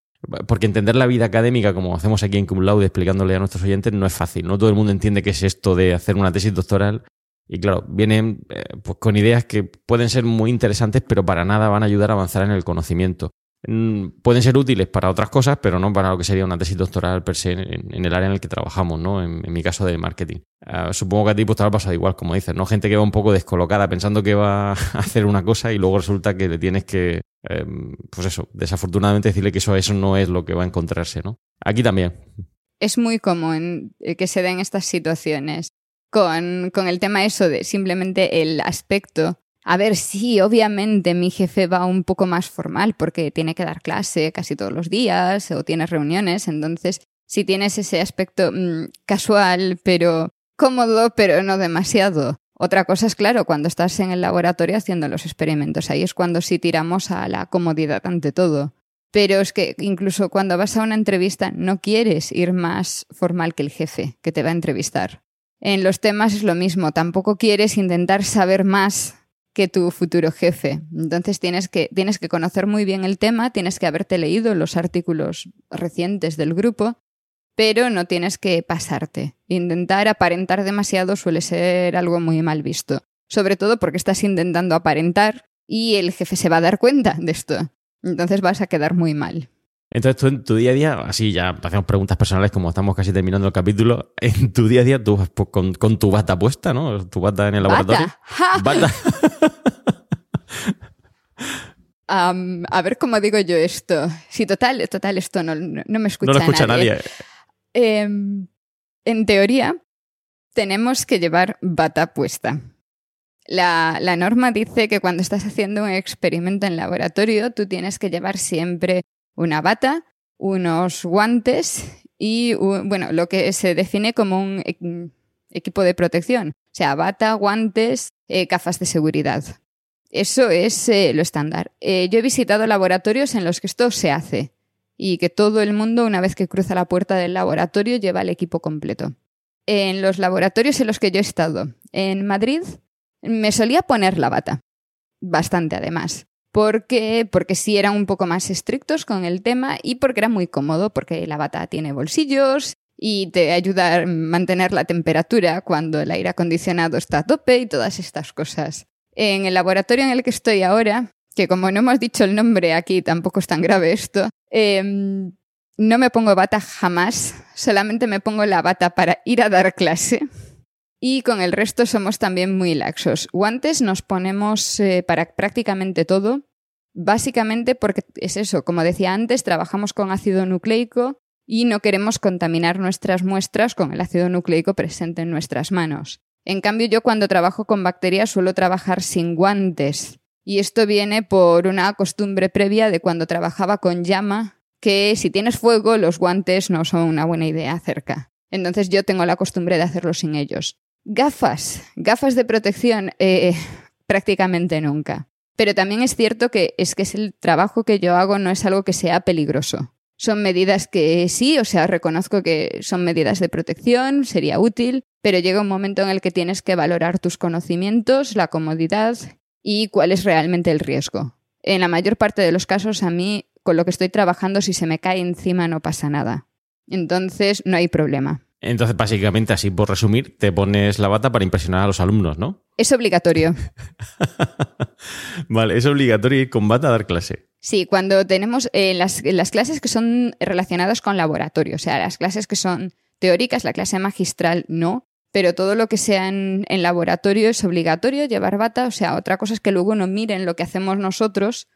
porque entender la vida académica, como hacemos aquí en Cum Laude explicándole a nuestros oyentes, no es fácil. No todo el mundo entiende qué es esto de hacer una tesis doctoral. Y claro, vienen eh, pues con ideas que pueden ser muy interesantes, pero para nada van a ayudar a avanzar en el conocimiento. Mm, pueden ser útiles para otras cosas, pero no para lo que sería una tesis doctoral per se en, el área en el que trabajamos, ¿no? En, mi caso de marketing. Ah, supongo que a ti pues te ha pasado igual, como dices, ¿no? Gente que va un poco descolocada pensando que va a hacer una cosa y luego resulta que le tienes que, em, pues eso, desafortunadamente decirle que eso, eso no es lo que va a encontrarse, ¿no? Aquí también. Es muy común eh, que se den estas situaciones. con, con el tema eso de simplemente el aspecto. A ver, sí, obviamente mi jefe va un poco más formal porque tiene que dar clase casi todos los días o tiene reuniones, entonces si tienes ese aspecto mm, casual, pero cómodo, pero no demasiado. Otra cosa es, claro, cuando estás en el laboratorio haciendo los experimentos, ahí es cuando sí tiramos a la comodidad ante todo. Pero es que incluso cuando vas a una entrevista no quieres ir más formal que el jefe que te va a entrevistar. En los temas es lo mismo, tampoco quieres intentar saber más que tu futuro jefe. Entonces tienes que, tienes que conocer muy bien el tema, tienes que haberte leído los artículos recientes del grupo, pero no tienes que pasarte. Intentar aparentar demasiado suele ser algo muy mal visto, sobre todo porque estás intentando aparentar y el jefe se va a dar cuenta de esto. Entonces vas a quedar muy mal. Entonces tú en tu día a día, así ya hacemos preguntas personales como estamos casi terminando el capítulo, en tu día a día tú vas pues, con, tu bata puesta, ¿no? Tu bata en el laboratorio. ¿Bata? a ver cómo digo yo esto. Sí, total, total, esto no, me escucha, no lo escucha nadie. Em, en teoría, tenemos que llevar bata puesta. La, la, norma dice que cuando estás haciendo un experimento en laboratorio, tú tienes que llevar siempre una bata, unos guantes y, bueno, lo que se define como un equipo de protección. O sea, bata, guantes, eh, gafas de seguridad. Eso es eh, lo estándar. Eh, yo he visitado laboratorios en los que esto se hace y que todo el mundo, una vez que cruza la puerta del laboratorio, lleva el equipo completo. En los laboratorios en los que yo he estado, en Madrid, me solía poner la bata. Bastante, además porque, porque sí eran un poco más estrictos con el tema y porque era muy cómodo, porque la bata tiene bolsillos y te ayuda a mantener la temperatura cuando el aire acondicionado está a tope y todas estas cosas. En el laboratorio en el que estoy ahora, que como no hemos dicho el nombre aquí, tampoco es tan grave esto, em, no me pongo bata jamás, solamente me pongo la bata para ir a dar clase. Y con el resto somos también muy laxos. Guantes nos ponemos eh, para prácticamente todo, básicamente porque es eso, como decía antes, trabajamos con ácido nucleico y no queremos contaminar nuestras muestras con el ácido nucleico presente en nuestras manos. En cambio, yo cuando trabajo con bacterias suelo trabajar sin guantes. Y esto viene por una costumbre previa de cuando trabajaba con llama, que si tienes fuego, los guantes no son una buena idea cerca. Entonces yo tengo la costumbre de hacerlo sin ellos. Gafas, gafas de protección, eh, prácticamente nunca. Pero también es cierto que es que es el trabajo que yo hago no es algo que sea peligroso. Son medidas que sí, o sea, reconozco que son medidas de protección, sería útil, pero llega un momento en el que tienes que valorar tus conocimientos, la comodidad y cuál es realmente el riesgo. En la mayor parte de los casos, a mí, con lo que estoy trabajando, si se me cae encima no pasa nada. Entonces, no hay problema. Entonces, básicamente, así por resumir, te pones la bata para impresionar a los alumnos, ¿no? Es obligatorio. vale, es obligatorio ir con bata a dar clase. Sí, cuando tenemos eh, las, las clases que son relacionadas con laboratorio, o sea, las clases que son teóricas, la clase magistral no, pero todo lo que sea en, en, laboratorio es obligatorio llevar bata. O sea, otra cosa es que luego no miren lo que hacemos nosotros,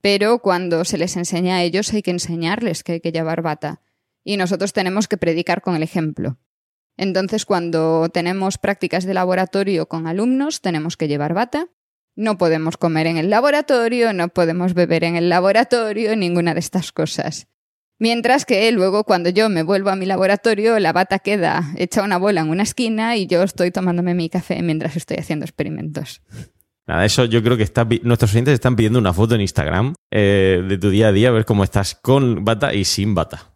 pero cuando se les enseña a ellos hay que enseñarles que hay que llevar bata y nosotros tenemos que predicar con el ejemplo. Entonces, cuando tenemos prácticas de laboratorio con alumnos, tenemos que llevar bata. No podemos comer en el laboratorio, no podemos beber en el laboratorio, ninguna de estas cosas. Mientras que luego cuando yo me vuelvo a mi laboratorio, la bata queda hecha una bola en una esquina y yo estoy tomándome mi café mientras estoy haciendo experimentos. Nada, eso yo creo que está, nuestros oyentes están pidiendo una foto en Instagram eh, de tu día a día, a ver cómo estás con bata y sin bata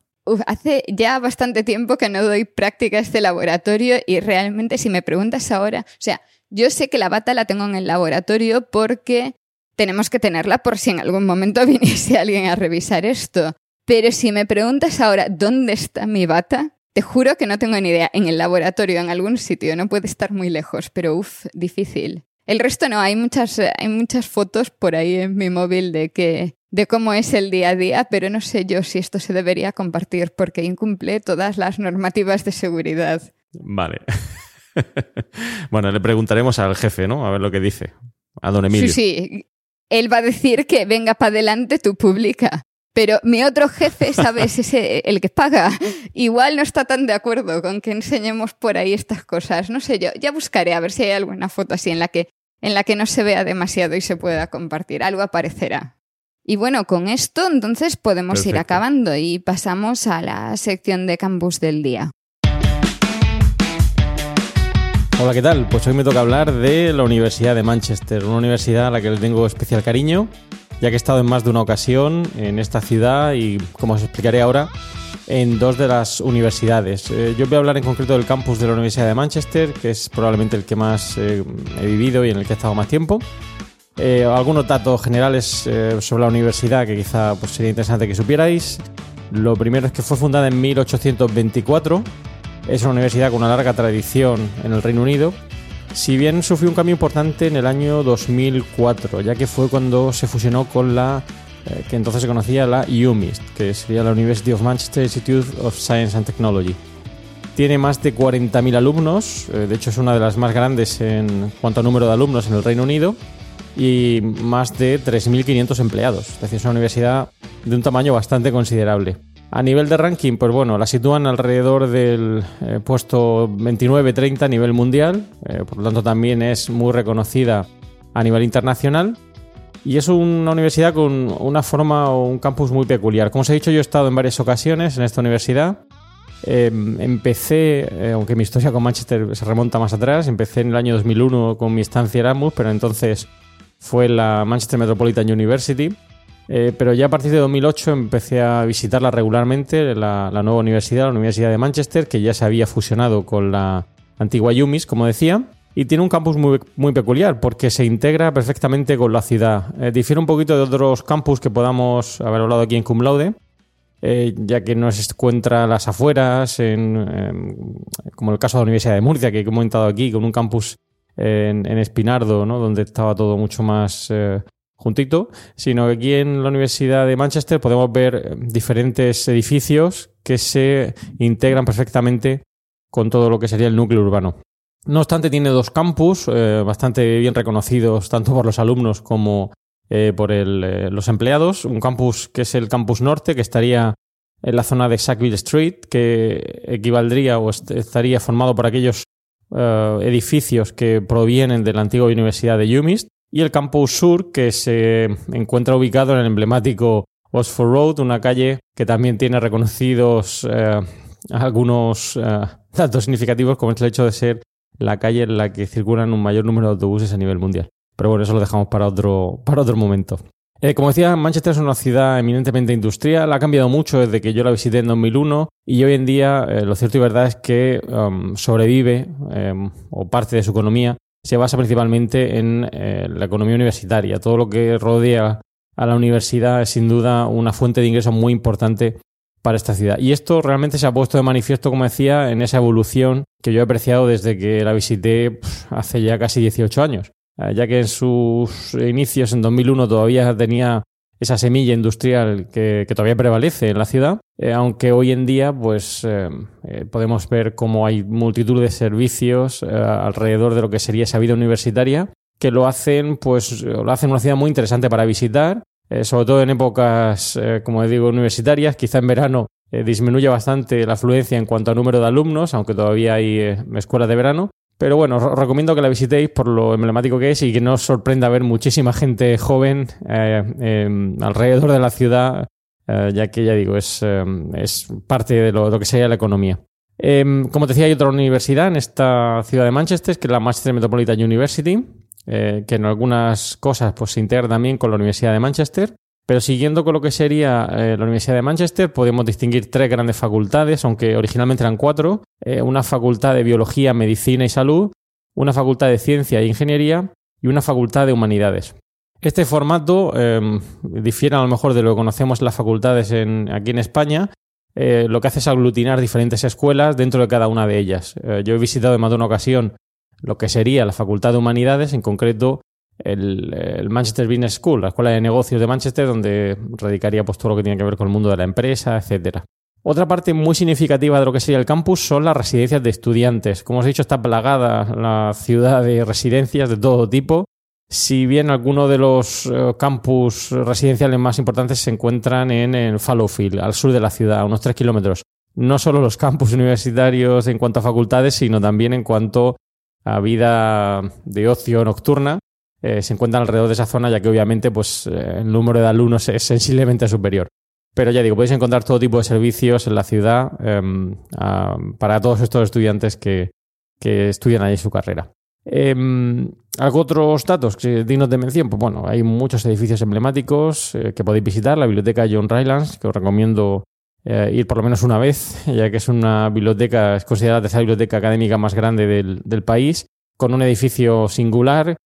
hace ya bastante tiempo que no doy práctica a este laboratorio y realmente si me preguntas ahora, o sea, yo sé que la bata la tengo en el laboratorio porque tenemos que tenerla por si en algún momento viniese alguien a revisar esto. Pero si me preguntas ahora dónde está mi bata, te juro que no tengo ni idea. En el laboratorio, en algún sitio, no puede estar muy lejos, pero uff, difícil. El resto no, hay muchas, hay muchas fotos por ahí en mi móvil de que de cómo es el día a día, pero no sé yo si esto se debería compartir porque incumple todas las normativas de seguridad. Vale. bueno, le preguntaremos al jefe, ¿no? A ver lo que dice. A don Emilio. Sí, sí. Él va a decir que venga para adelante tu pública. Pero mi otro jefe, ¿sabes? Ese, el que paga, igual no está tan de acuerdo con que enseñemos por ahí estas cosas. No sé yo, ya buscaré a ver si hay alguna foto así en la que, en la que no se vea demasiado y se pueda compartir. Algo aparecerá. Y bueno, con esto entonces podemos ir acabando y pasamos a la sección de campus del día. Hola, ¿qué tal? Pues hoy me toca hablar de la Universidad de Manchester, una universidad a la que le tengo especial cariño ya que he estado en más de una ocasión en esta ciudad y, como os explicaré ahora, en dos de las universidades. Eh, yo voy a hablar en concreto del campus de la Universidad de Manchester, que es probablemente el que más eh, he vivido y en el que he estado más tiempo. Eh, algunos datos generales sobre la universidad que quizá pues, sería interesante que supierais. Lo primero es que fue fundada en 1824. Es una universidad con una larga tradición en el Reino Unido si bien sufrió un cambio importante en el año 2004, ya que fue cuando se fusionó con la eh, que entonces se conocía la UMIST, que sería la University of Manchester Institute of Science and Technology. Tiene más de 40.000 alumnos, eh, de hecho es una de las más grandes en cuanto a número de alumnos en el Reino Unido, y más de 3.500 empleados. Es decir, es una universidad de un tamaño bastante considerable. A nivel de ranking, pues bueno, la sitúan alrededor del eh, puesto 29-30 a nivel mundial, eh, por lo tanto también es muy reconocida a nivel internacional. Y es una universidad con una forma o un campus muy peculiar. Como os he dicho, yo he estado en varias ocasiones en esta universidad. Em, empecé, eh, aunque mi historia con Manchester se remonta más atrás, empecé en el año 2001 con mi estancia Erasmus, pero entonces fue la Manchester Metropolitan University eh, pero ya a partir de 2008 empecé a visitarla regularmente, la, nueva universidad, la Universidad de Manchester, que ya se había fusionado con la antigua UMIS, como decía. Y tiene un campus muy, peculiar porque se integra perfectamente con la ciudad. Eh, difiere un poquito de otros campus que podamos haber hablado aquí en Cum Laude, eh, ya que no se encuentra las afueras, en, como el caso de la Universidad de Murcia, que he comentado aquí, con un campus en, Espinardo, ¿no? donde estaba todo mucho más juntito, sino que aquí en la Universidad de Manchester podemos ver eh, diferentes edificios que se integran perfectamente con todo lo que sería el núcleo urbano. No obstante, tiene dos campus eh, bastante bien reconocidos tanto por los alumnos como eh, por los empleados. Un campus que es el campus norte, que estaría en la zona de Sackville Street, que equivaldría o estaría formado por aquellos edificios que provienen de la antigua Universidad de UMIST y el campus sur que se encuentra ubicado en el emblemático Oxford Road, una calle que también tiene reconocidos eh, algunos eh, datos significativos como es el hecho de ser la calle en la que circulan un mayor número de autobuses a nivel mundial. Pero bueno, eso lo dejamos para otro, para otro momento. Eh, como decía, Manchester es una ciudad eminentemente industrial, ha cambiado mucho desde que yo la visité en 2001 y hoy en día lo cierto y verdad es que um, sobrevive um, o parte de su economía se basa principalmente en eh, la economía universitaria. Todo lo que rodea a la universidad es sin duda una fuente de ingresos muy importante para esta ciudad. Y esto realmente se ha puesto de manifiesto, como decía, en esa evolución que yo he apreciado desde que la visité hace ya casi 18 años. Eh, ya que en sus inicios, en 2001, todavía tenía esa semilla industrial que, todavía prevalece en la ciudad, eh, aunque hoy en día pues eh, podemos ver cómo hay multitud de servicios alrededor de lo que sería esa vida universitaria que lo hacen pues lo hacen una ciudad muy interesante para visitar, sobre todo en épocas como digo universitarias, quizá en verano disminuye bastante la afluencia en cuanto a número de alumnos, aunque todavía hay escuelas de verano, pero bueno, os recomiendo que la visitéis por lo emblemático que es y que no os sorprenda ver muchísima gente joven eh, alrededor de la ciudad, eh, ya que ya digo, es, eh, es parte de lo, que sería la economía. como te decía, hay otra universidad en esta ciudad de Manchester, que es la Manchester Metropolitan University, que en algunas cosas pues, se integra también con la Universidad de Manchester. Pero siguiendo con lo que sería eh, la Universidad de Manchester, podemos distinguir tres grandes facultades, aunque originalmente eran cuatro. Eh, una facultad de Biología, Medicina y Salud, una facultad de Ciencia e Ingeniería y una facultad de Humanidades. Este formato eh, difiere a lo mejor de lo que conocemos las facultades aquí en España. lo que hace es aglutinar diferentes escuelas dentro de cada una de ellas. yo he visitado en más de una ocasión lo que sería la Facultad de Humanidades, en concreto el, Manchester Business School, la escuela de negocios de Manchester, donde radicaría pues, todo lo que tiene que ver con el mundo de la empresa, etcétera. Otra parte muy significativa de lo que sería el campus son las residencias de estudiantes. Como os he dicho, está plagada la ciudad de residencias de todo tipo. si bien algunos de los eh, campus residenciales más importantes se encuentran en, en Fallowfield, al sur de la ciudad, a unos 3 kilómetros. No solo los campus universitarios en cuanto a facultades, sino también en cuanto a vida de ocio nocturna, eh, se encuentran alrededor de esa zona, ya que obviamente pues, eh, el número de alumnos es sensiblemente superior. Pero ya digo, podéis encontrar todo tipo de servicios en la ciudad em, para todos estos estudiantes que, que estudian allí su carrera. Eh, ¿Algo otros datos dignos de mención? Pues bueno, hay muchos edificios emblemáticos eh, que podéis visitar. La biblioteca John Rylands, que os recomiendo ir por lo menos una vez, ya que es una biblioteca, es considerada la tercera biblioteca académica más grande del, del país, con un edificio singular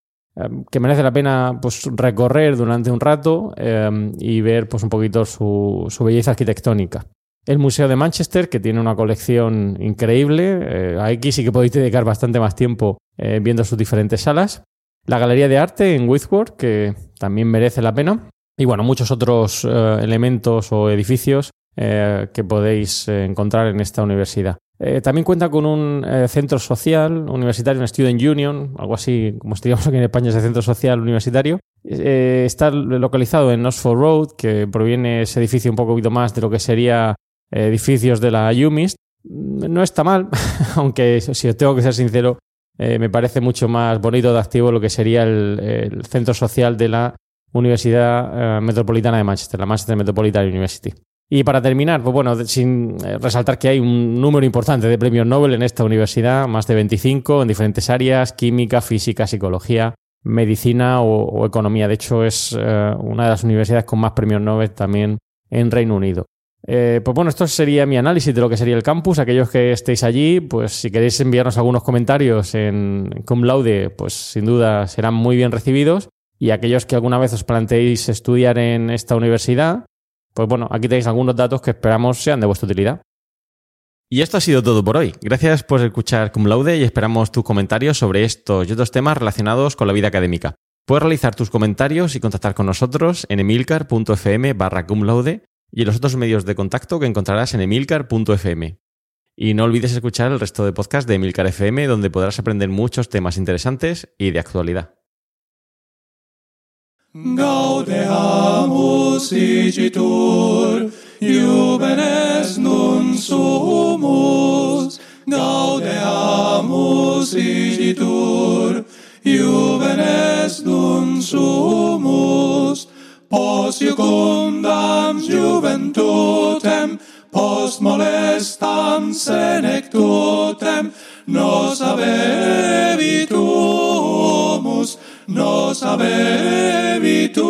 que merece la pena pues, recorrer durante un rato em, y ver pues, un poquito su, su belleza arquitectónica el Museo de Manchester, que tiene una colección increíble. Eh, aquí sí que podéis dedicar bastante más tiempo eh, viendo sus diferentes salas. La Galería de Arte en Whitworth, que también merece la pena. Y bueno, muchos otros eh, elementos o edificios que podéis encontrar en esta universidad. También cuenta con un centro social universitario, un Student Union, algo así como estaríamos aquí en España, ese centro social universitario. está localizado en Oxford Road, que proviene ese edificio un poco más de lo que sería edificios de la UMIST. No está mal, aunque si os tengo que ser sincero, eh, me parece mucho más bonito de activo lo que sería el, centro social de la Universidad eh, Metropolitana de Manchester, la Manchester Metropolitan University. Y para terminar, pues bueno, sin eh, resaltar que hay un número importante de premios Nobel en esta universidad, más de 25 en diferentes áreas, química, física, psicología, medicina o economía. De hecho, es una de las universidades con más premios Nobel también en Reino Unido. Eh, pues bueno, esto sería mi análisis de lo que sería el campus. Aquellos que estéis allí, pues si queréis enviarnos algunos comentarios en cum laude, pues sin duda serán muy bien recibidos. Y aquellos que alguna vez os planteéis estudiar en esta universidad, pues bueno, aquí tenéis algunos datos que esperamos sean de vuestra utilidad. Y esto ha sido todo por hoy. Gracias por escuchar Cum Laude y esperamos tus comentarios sobre estos y otros temas relacionados con la vida académica. Puedes realizar tus comentarios y contactar con nosotros en emilcar.fm barra cum laude y en los otros medios de contacto que encontrarás en emilcar.fm. Y no olvides escuchar el resto de podcasts de Emilcar FM, donde podrás aprender muchos temas interesantes y de actualidad. Gaudeamus igitur, juvenes nun sumus. Gaudeamus igitur, juvenes nun sumus. Pos iucundam juventutem, post molestam senectutem, nos avevitumus, nos habebitur.